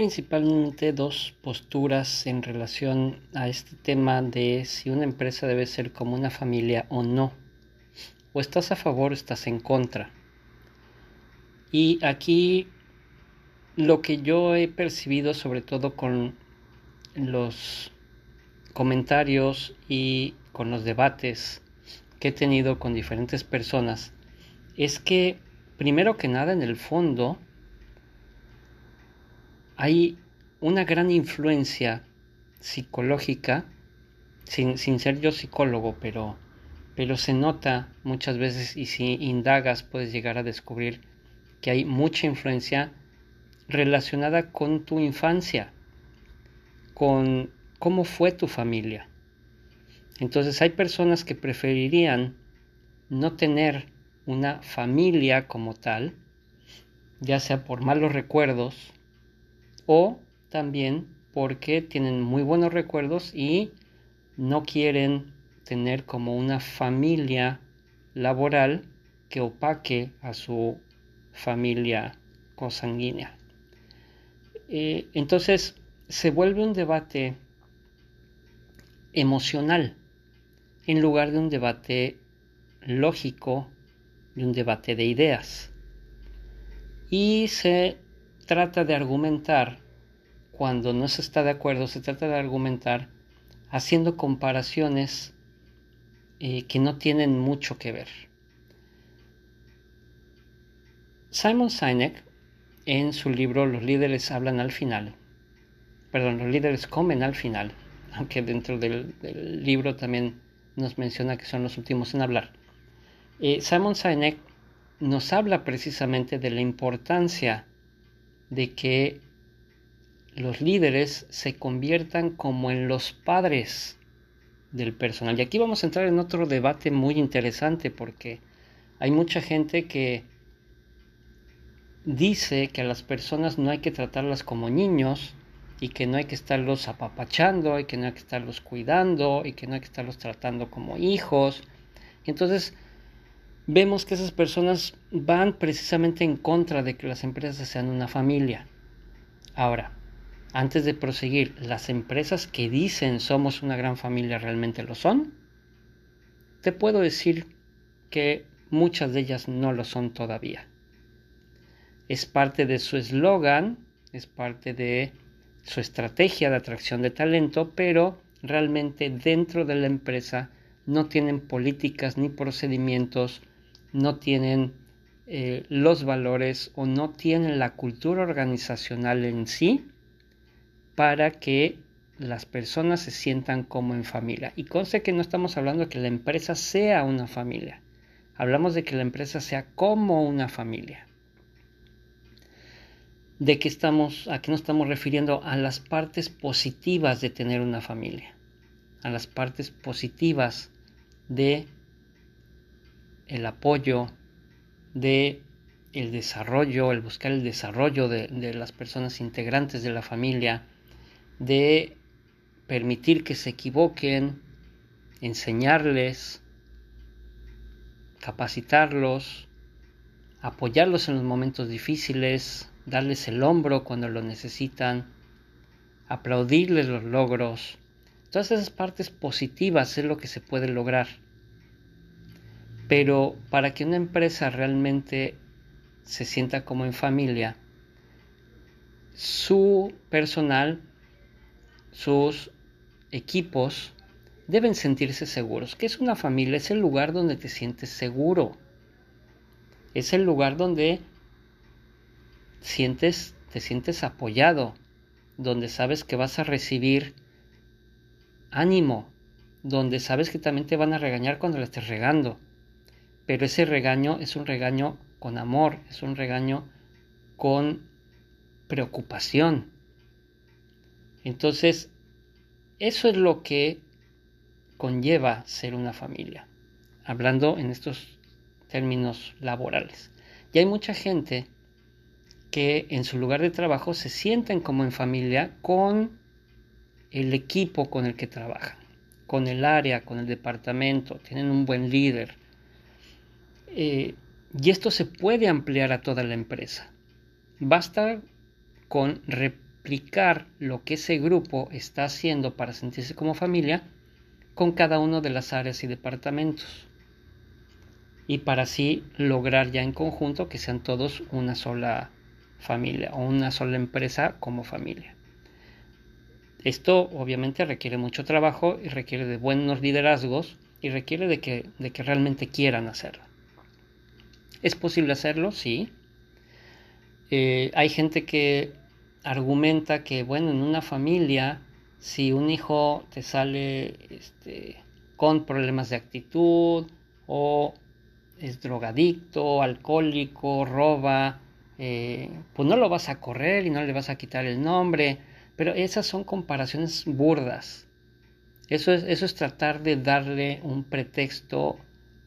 Principalmente dos posturas en relación a este tema de si una empresa debe ser como una familia o no. O estás a favor o estás en contra. Y aquí lo que yo he percibido sobre todo con los comentarios y con los debates que he tenido con diferentes personas es que primero que nada en el fondo hay una gran influencia psicológica, sin, ser yo psicólogo, pero, pero se nota muchas veces y si indagas puedes llegar a descubrir que hay mucha influencia relacionada con tu infancia, con cómo fue tu familia. Entonces hay personas que preferirían no tener una familia como tal, ya sea por malos recuerdos o también porque tienen muy buenos recuerdos y no quieren tener como una familia laboral que opaque a su familia consanguínea. Eh, entonces se vuelve un debate emocional en lugar de un debate lógico, de un debate de ideas. Y se trata de argumentar, cuando no se está de acuerdo, se trata de argumentar haciendo comparaciones eh, que no tienen mucho que ver. Simon Sinek, en su libro Los líderes hablan al final, perdón, los líderes comen al final, aunque dentro del, libro también nos menciona que son los últimos en hablar. Eh, Simon Sinek nos habla precisamente de la importancia de que los líderes se conviertan como en los padres del personal. Y aquí vamos a entrar en otro debate muy interesante porque hay mucha gente que dice que a las personas no hay que tratarlas como niños y que no hay que estarlos apapachando y que no hay que estarlos cuidando y que no hay que estarlos tratando como hijos. Entonces, vemos que esas personas van precisamente en contra de que las empresas sean una familia. Ahora, antes de proseguir, ¿las empresas que dicen somos una gran familia realmente lo son? Te puedo decir que muchas de ellas no lo son todavía. Es parte de su eslogan, es parte de su estrategia de atracción de talento, pero realmente dentro de la empresa no tienen políticas ni procedimientos no tienen eh, los valores o no tienen la cultura organizacional en sí para que las personas se sientan como en familia. Y conste que no estamos hablando de que la empresa sea una familia. Hablamos de que la empresa sea como una familia. ¿De qué estamos, a qué nos estamos refiriendo? A las partes positivas de tener una familia. A las partes positivas de el apoyo de el desarrollo, el buscar el desarrollo de, de las personas integrantes de la familia, de permitir que se equivoquen, enseñarles, capacitarlos, apoyarlos en los momentos difíciles, darles el hombro cuando lo necesitan, aplaudirles los logros. Todas esas partes positivas es lo que se puede lograr. Pero para que una empresa realmente se sienta como en familia, su personal, sus equipos deben sentirse seguros. ¿Qué es una familia? Es el lugar donde te sientes seguro. Es el lugar donde sientes, te sientes apoyado, donde sabes que vas a recibir ánimo, donde sabes que también te van a regañar cuando le estés regando pero ese regaño es un regaño con amor, es un regaño con preocupación. Entonces, eso es lo que conlleva ser una familia, hablando en estos términos laborales. Y hay mucha gente que en su lugar de trabajo se sienten como en familia con el equipo con el que trabajan, con el área, con el departamento, tienen un buen líder, eh, y esto se puede ampliar a toda la empresa. Basta con replicar lo que ese grupo está haciendo para sentirse como familia con cada una de las áreas y departamentos. Y para así lograr ya en conjunto que sean todos una sola familia o una sola empresa como familia. Esto obviamente requiere mucho trabajo y requiere de buenos liderazgos y requiere de que, de que realmente quieran hacerlo. ¿Es posible hacerlo? Sí. Eh, hay gente que argumenta que, bueno, en una familia, si un hijo te sale este, con problemas de actitud o es drogadicto, alcohólico, roba, eh, pues no lo vas a correr y no le vas a quitar el nombre, pero esas son comparaciones burdas. Eso es, eso es tratar de darle un pretexto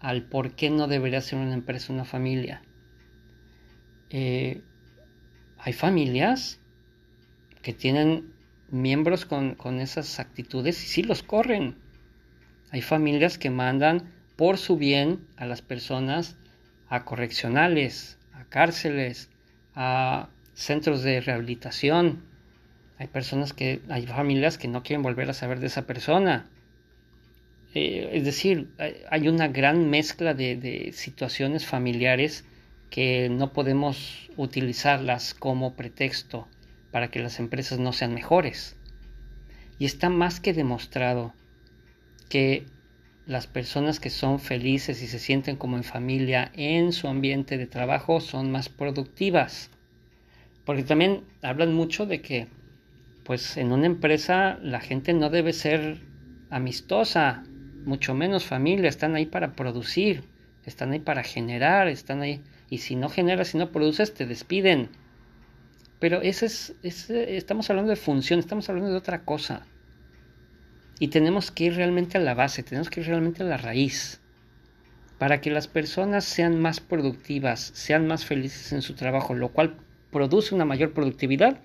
al por qué no debería ser una empresa una familia. Eh, hay familias que tienen miembros con, con, esas actitudes y sí los corren. Hay familias que mandan por su bien a las personas a correccionales, a cárceles, a centros de rehabilitación. Hay personas que, hay familias que no quieren volver a saber de esa persona. Eh, es decir, hay una gran mezcla de, situaciones familiares que no podemos utilizarlas como pretexto para que las empresas no sean mejores. Y está más que demostrado que las personas que son felices y se sienten como en familia en su ambiente de trabajo son más productivas. Porque también hablan mucho de que pues en una empresa la gente no debe ser amistosa, mucho menos familia, están ahí para producir, están ahí para generar, están ahí, y si no generas, si no produces, te despiden. Pero ese es, estamos hablando de función, estamos hablando de otra cosa. Y tenemos que ir realmente a la base, tenemos que ir realmente a la raíz. Para que las personas sean más productivas, sean más felices en su trabajo, lo cual produce una mayor productividad,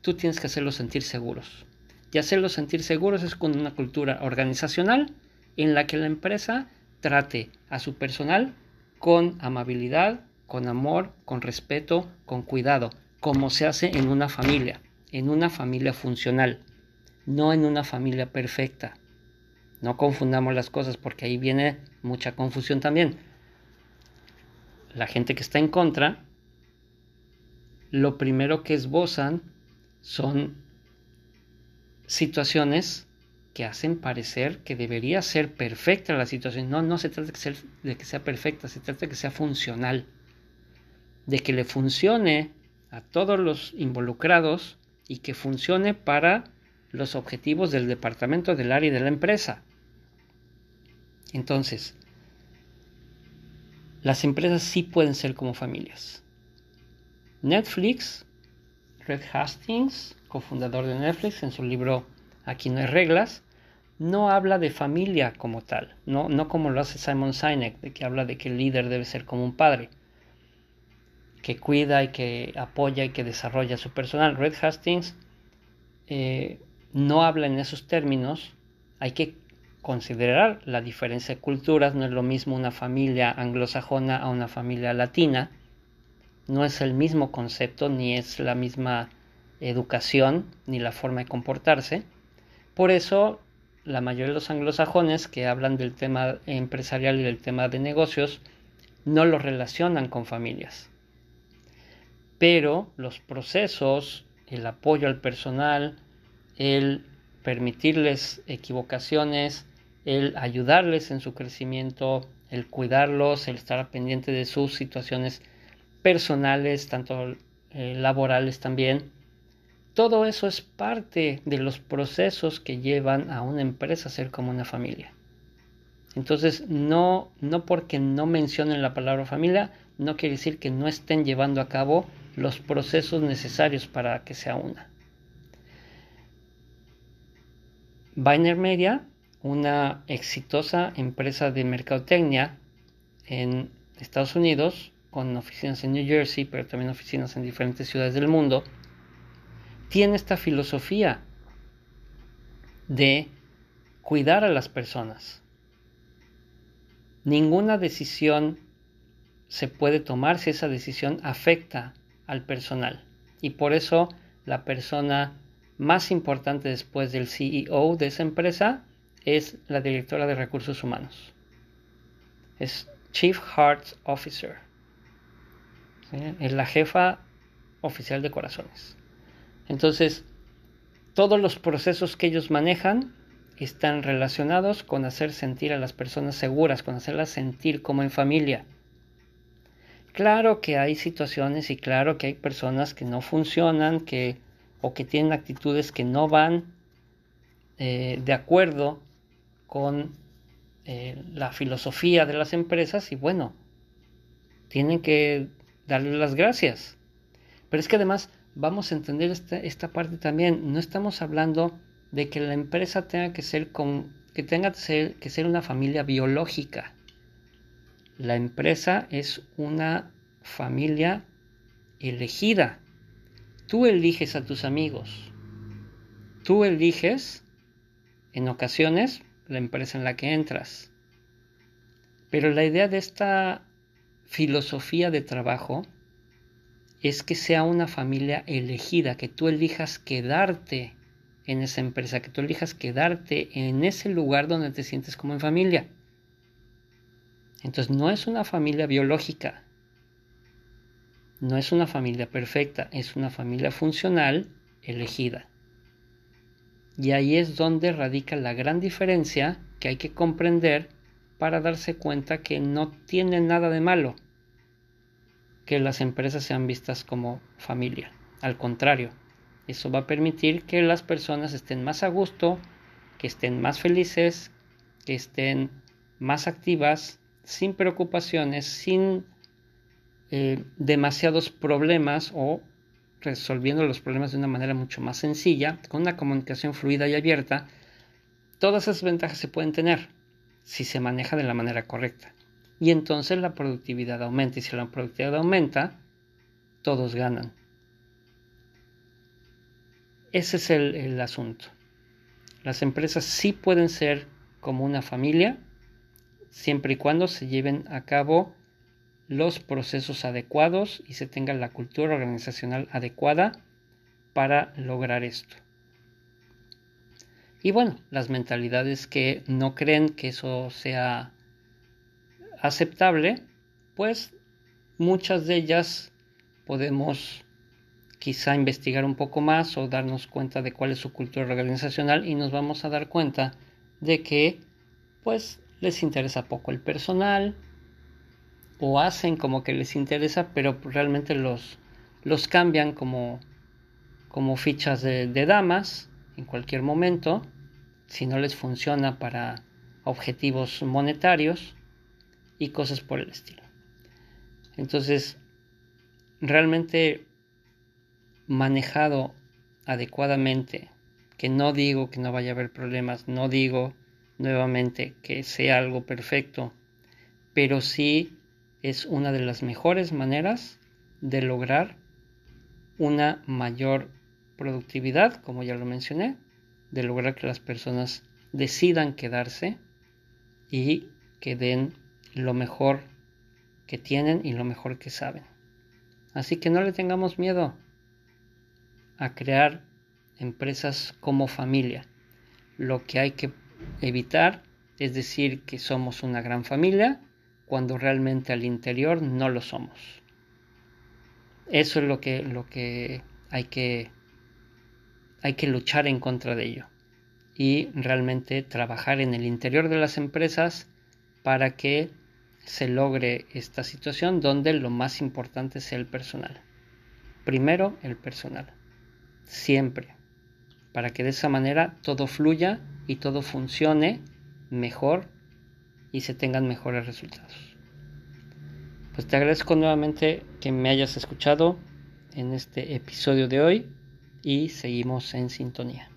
tú tienes que hacerlos sentir seguros. Y hacerlos sentir seguros es con una cultura organizacional en la que la empresa trate a su personal con amabilidad, con amor, con respeto, con cuidado, como se hace en una familia, en una familia funcional, no en una familia perfecta. No confundamos las cosas porque ahí viene mucha confusión también. La gente que está en contra, lo primero que esbozan son situaciones que hacen parecer que debería ser perfecta la situación. No, no se trata de que, sea, perfecta, se trata de que sea funcional, de que le funcione a todos los involucrados y que funcione para los objetivos del departamento, del área y de la empresa. Entonces, las empresas sí pueden ser como familias. Netflix, Red Hastings, cofundador de Netflix, en su libro aquí no hay reglas, no habla de familia como tal, no, no como lo hace Simon Sinek, de que habla de que el líder debe ser como un padre, que cuida y que apoya y que desarrolla su personal. Red Hastings eh, no habla en esos términos, hay que considerar la diferencia de culturas, no es lo mismo una familia anglosajona a una familia latina, no es el mismo concepto, ni es la misma educación, ni la forma de comportarse. Por eso, la mayoría de los anglosajones que hablan del tema empresarial y del tema de negocios no lo relacionan con familias. Pero los procesos, el apoyo al personal, el permitirles equivocaciones, el ayudarles en su crecimiento, el cuidarlos, el estar pendiente de sus situaciones personales, tanto eh, laborales también, todo eso es parte de los procesos que llevan a una empresa a ser como una familia. Entonces, no, no porque no mencionen la palabra familia, no quiere decir que no estén llevando a cabo los procesos necesarios para que sea una. Biner Media, una exitosa empresa de mercadotecnia en Estados Unidos, con oficinas en New Jersey, pero también oficinas en diferentes ciudades del mundo, tiene esta filosofía de cuidar a las personas. Ninguna decisión se puede tomar si esa decisión afecta al personal. Y por eso la persona más importante después del CEO de esa empresa es la directora de recursos humanos. Es Chief Hearts Officer. Es la jefa oficial de corazones. Entonces, todos los procesos que ellos manejan están relacionados con hacer sentir a las personas seguras, con hacerlas sentir como en familia. Claro que hay situaciones y claro que hay personas que no funcionan, que o que tienen actitudes que no van eh, de acuerdo con eh, la filosofía de las empresas y bueno, tienen que darle las gracias. Pero es que además vamos a entender esta, esta parte también. No estamos hablando de que la empresa tenga que ser con, que tenga que ser, que una familia biológica. La empresa es una familia elegida. Tú eliges a tus amigos. Tú eliges, en ocasiones, la empresa en la que entras. Pero la idea de esta filosofía de trabajo es que sea una familia elegida, que tú elijas quedarte en esa empresa, que tú elijas quedarte en ese lugar donde te sientes como en familia. Entonces no es una familia biológica, no es una familia perfecta, es una familia funcional elegida. Y ahí es donde radica la gran diferencia que hay que comprender para darse cuenta que no tiene nada de malo que las empresas sean vistas como familia. Al contrario, eso va a permitir que las personas estén más a gusto, que estén más felices, que estén más activas, sin preocupaciones, sin eh, demasiados problemas o resolviendo los problemas de una manera mucho más sencilla, con una comunicación fluida y abierta, todas esas ventajas se pueden tener si se maneja de la manera correcta. Y entonces la productividad aumenta. Y si la productividad aumenta, todos ganan. Ese es el, el asunto. Las empresas sí pueden ser como una familia, siempre y cuando se lleven a cabo los procesos adecuados y se tenga la cultura organizacional adecuada para lograr esto. Y bueno, las mentalidades que no creen que eso sea aceptable, pues muchas de ellas podemos quizá investigar un poco más o darnos cuenta de cuál es su cultura organizacional y nos vamos a dar cuenta de que pues les interesa poco el personal, o hacen como que les interesa, pero realmente los, los cambian como, como fichas de, de damas en cualquier momento, si no les funciona para objetivos monetarios y cosas por el estilo. Entonces, realmente manejado adecuadamente, que no digo que no vaya a haber problemas, no digo nuevamente que sea algo perfecto, pero sí es una de las mejores maneras de lograr una mayor productividad, como ya lo mencioné, de lograr que las personas decidan quedarse y que den lo mejor que tienen y lo mejor que saben. Así que no le tengamos miedo a crear empresas como familia. Lo que hay que evitar es decir que somos una gran familia cuando realmente al interior no lo somos. Eso es lo que, lo que hay que hay que luchar en contra de ello y realmente trabajar en el interior de las empresas para que se logre esta situación donde lo más importante sea el personal. Primero el personal, siempre, para que de esa manera todo fluya y todo funcione mejor y se tengan mejores resultados. Pues te agradezco nuevamente que me hayas escuchado en este episodio de hoy y seguimos en sintonía.